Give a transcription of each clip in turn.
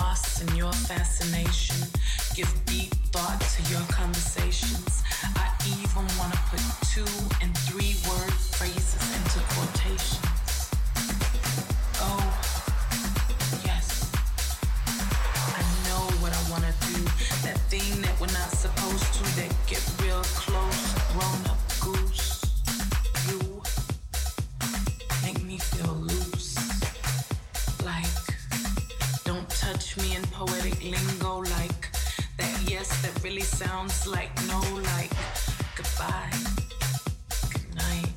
lost in your fascination. Give deep thought to your conversations. I even want to put two and three word phrases into quotation. sounds like no like goodbye, good morning,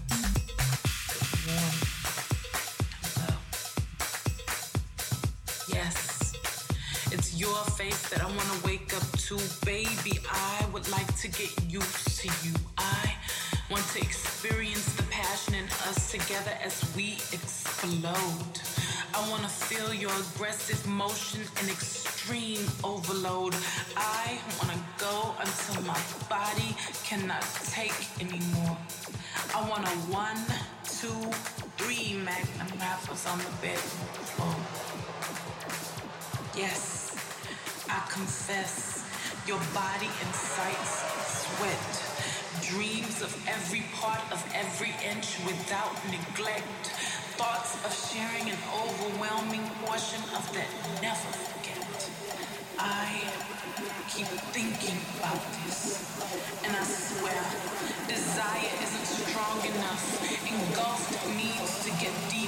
hello. Yes, it's your face that I wanna wake up to, baby. I would like to get used to you. I want to experience the passion in us together as we explode. I wanna feel your aggressive motion and extreme overload. I my body cannot take anymore. I want a one, two, three magnum wrappers on the bedroom oh. floor. Yes, I confess, your body incites sweat, dreams of every part of every inch without neglect, thoughts of sharing an overwhelming portion of that never forget. I keep thinking about this. And I swear, desire isn't strong enough. Engulfed needs to get deep.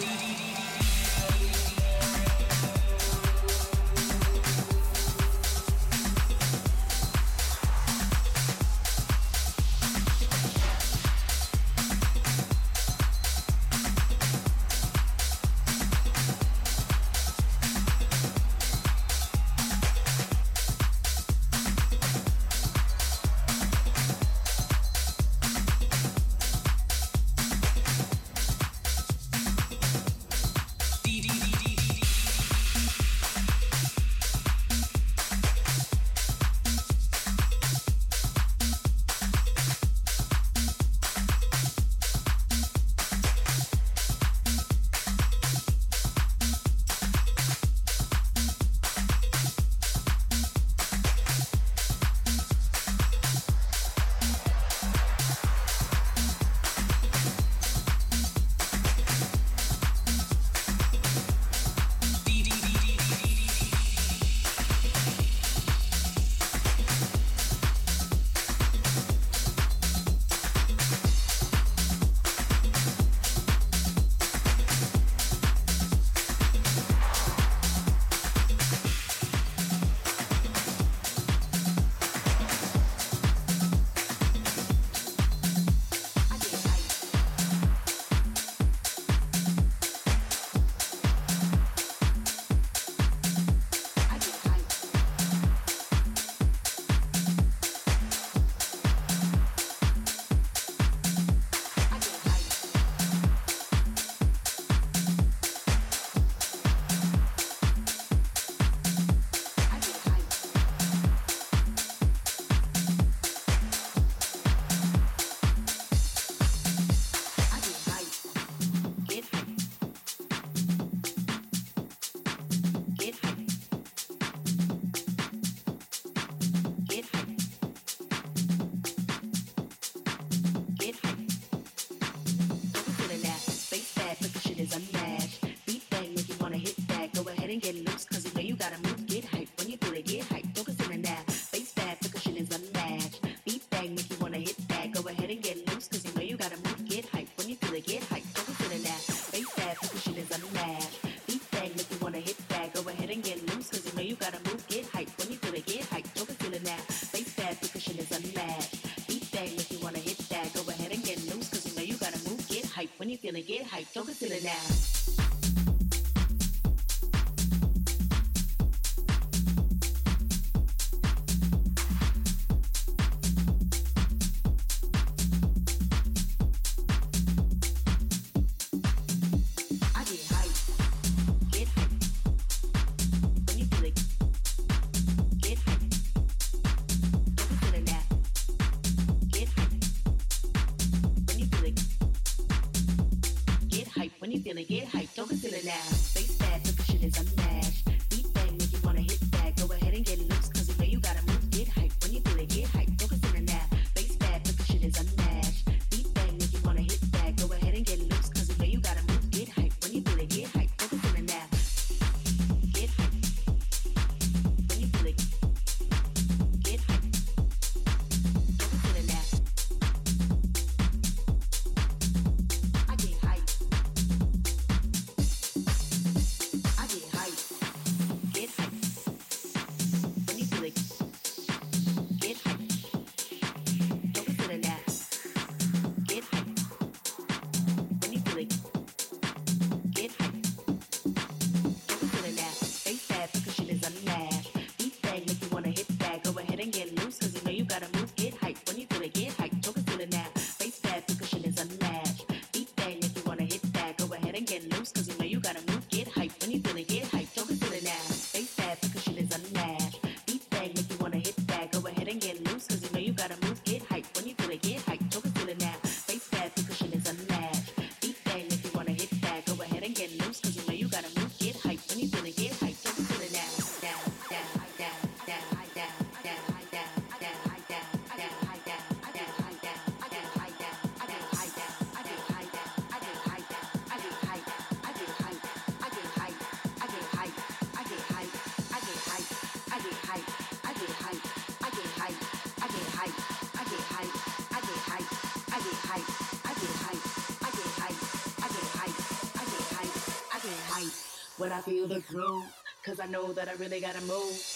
get hyped. Don't consider now. Okay. get high. when I feel the groove, Cause I know that I really gotta move.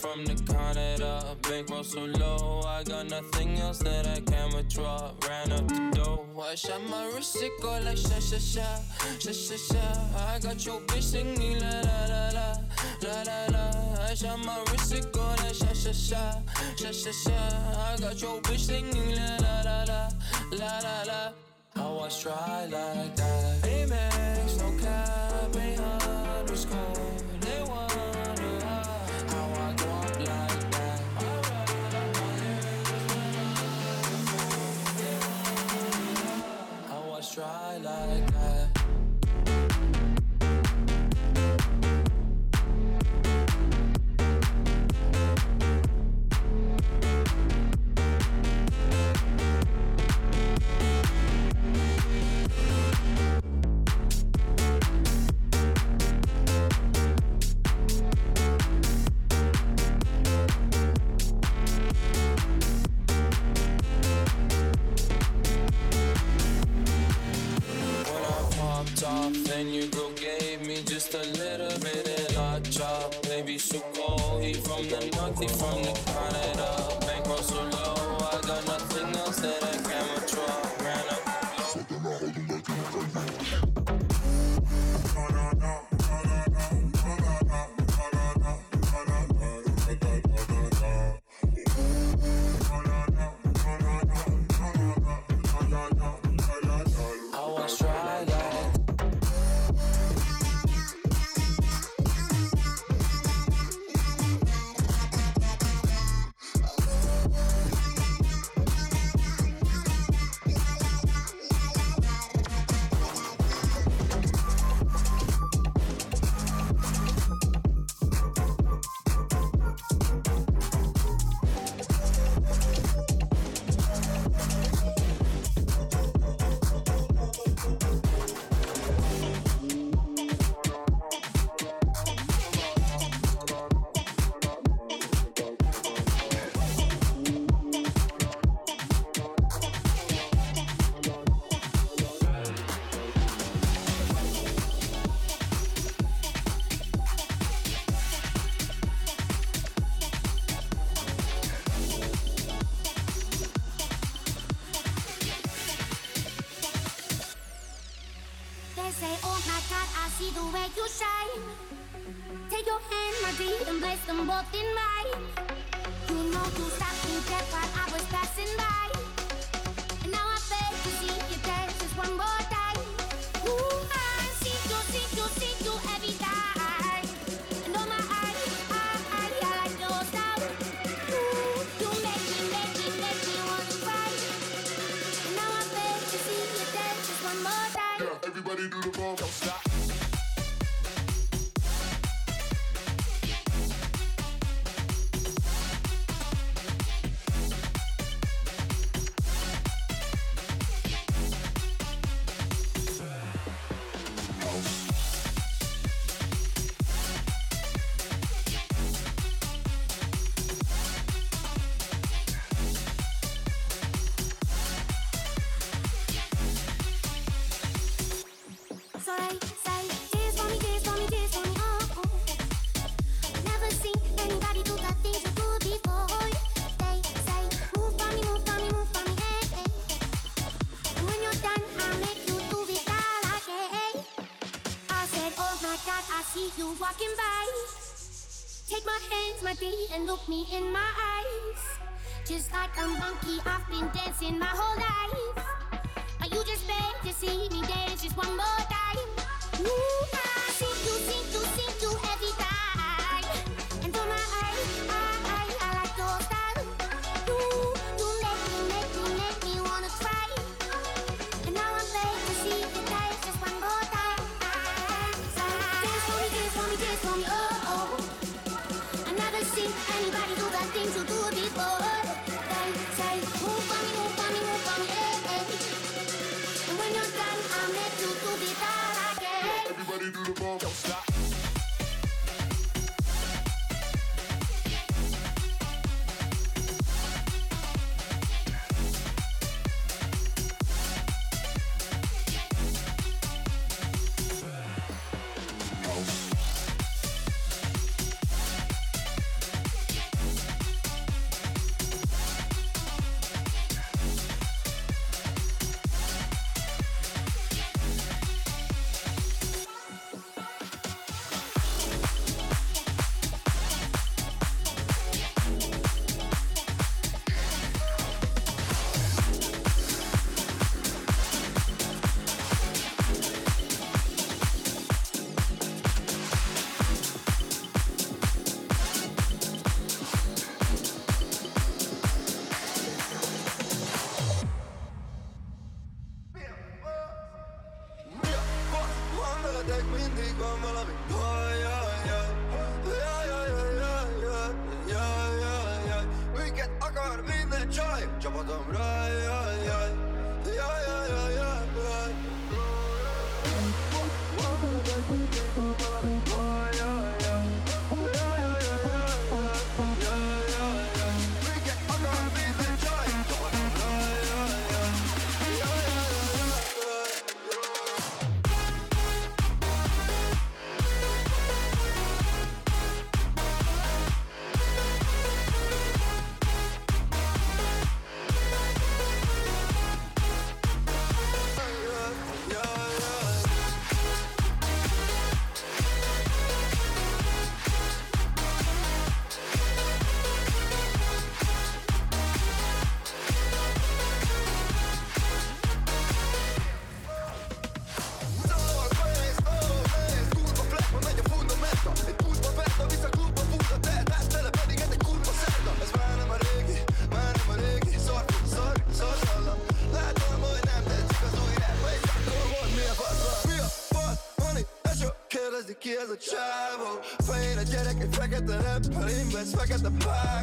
from the Canada. Bankroll so low, I got nothing else that I can withdraw. Ran up the dough, I shot my wrist, it go like sha sha sha, sha sha sha. I got your bitch singing la la la la, la la la. I shot my wrist, it go like sha sha sha, sha sha sha. I got your bitch singing la la la la, la la la. I was dry like that. Amex, no cap, ain't hard, top, then your girl gave me just a little bit of a chop. Baby, so cold, he from the north, he from the Canada. Uh, bankroll so low. you won't stop. I got the pie.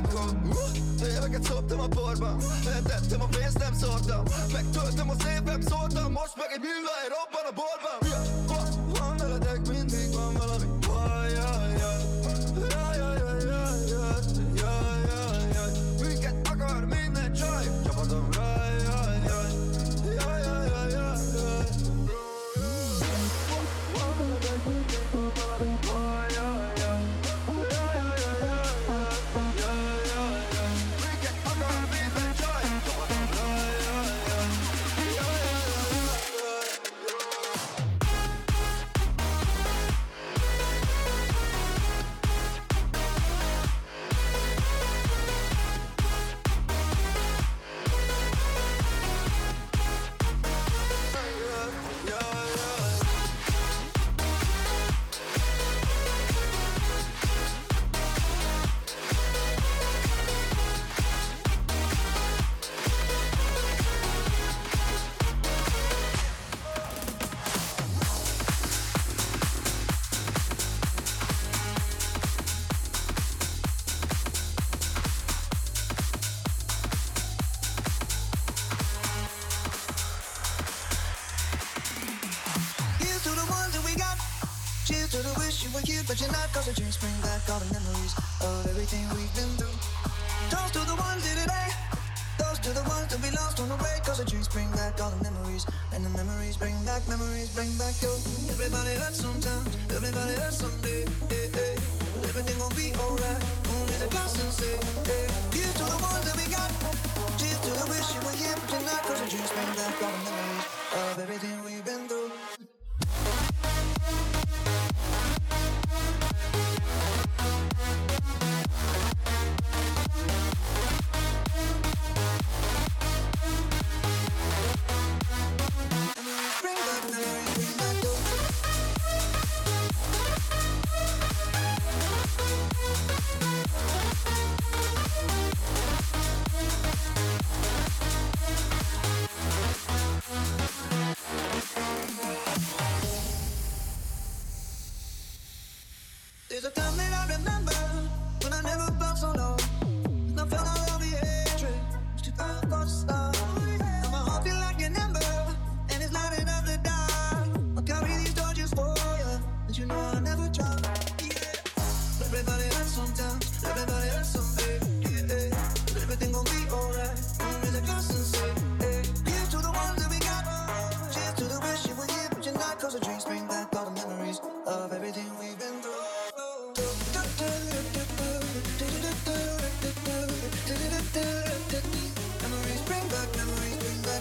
you were cute, but you're not Cause the dreams bring back all the memories Of everything we've been through. Toast to the ones here today Toast to the ones that we lost on the way Cause the dreams bring back all the memories. And the memories bring back, memories bring back you. Everybody hurts sometimes. Everybody hurts someday. Hey, hey. Everything gon' be alright. Only the glass and say hey. Here's to the ones that we got. Cheers to the wish you were here, but you're not Cause the dreams bring back all the memories Of everything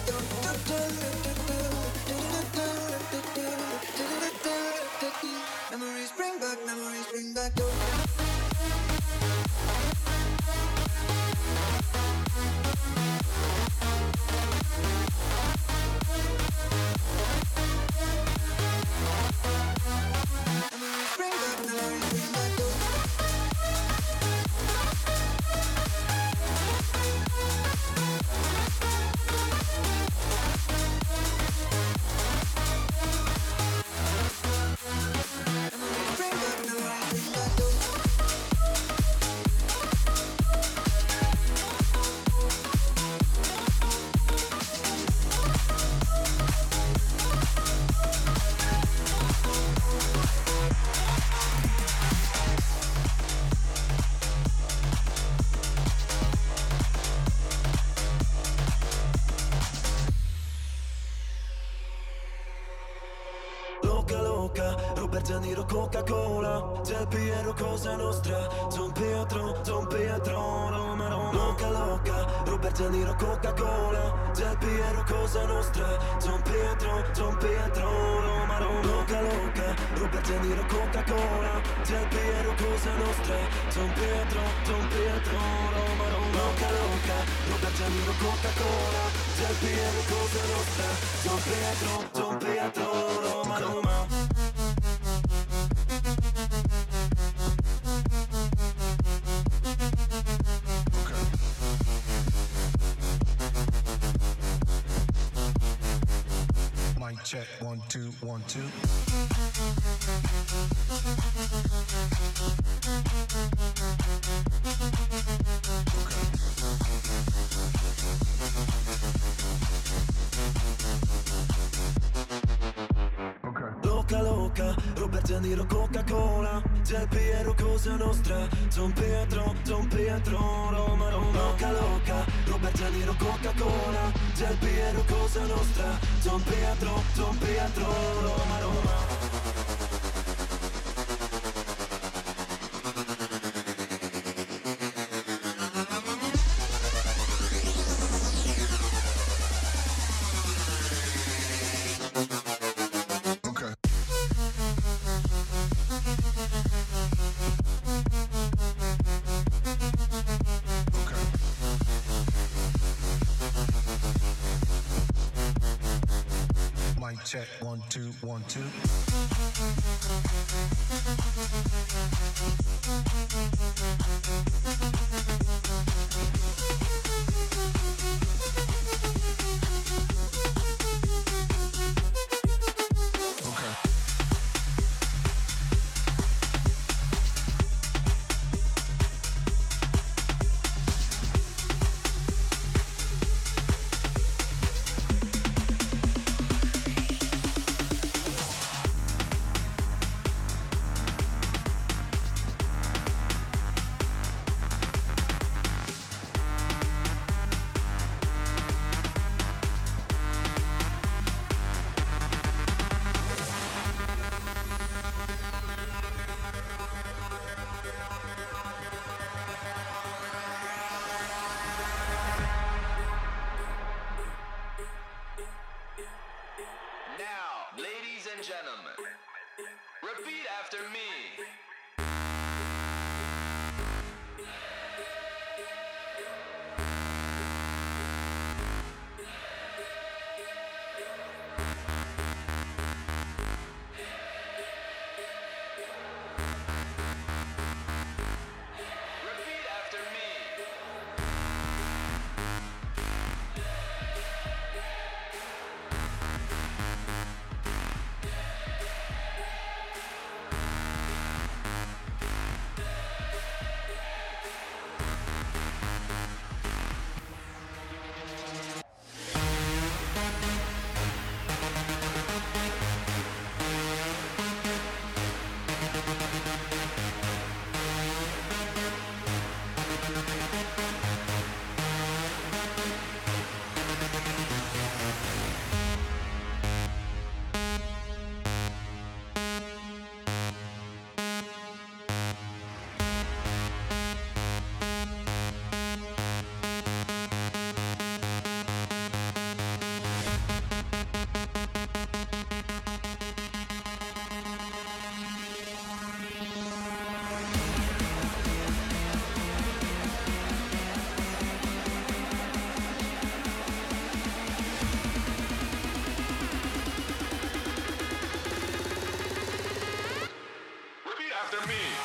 do, do, do, do. Check. One two one two. Loca loca, Robert De Coca-Cola Del Piero Cosa Nostra Don Pietro, Don Pietro Roma, Roma. Loca loca, Robert De Coca-Cola Del Piero Cosa Nostra Don Pietro, Don Pietro Roma, Roma. Two one two. After me.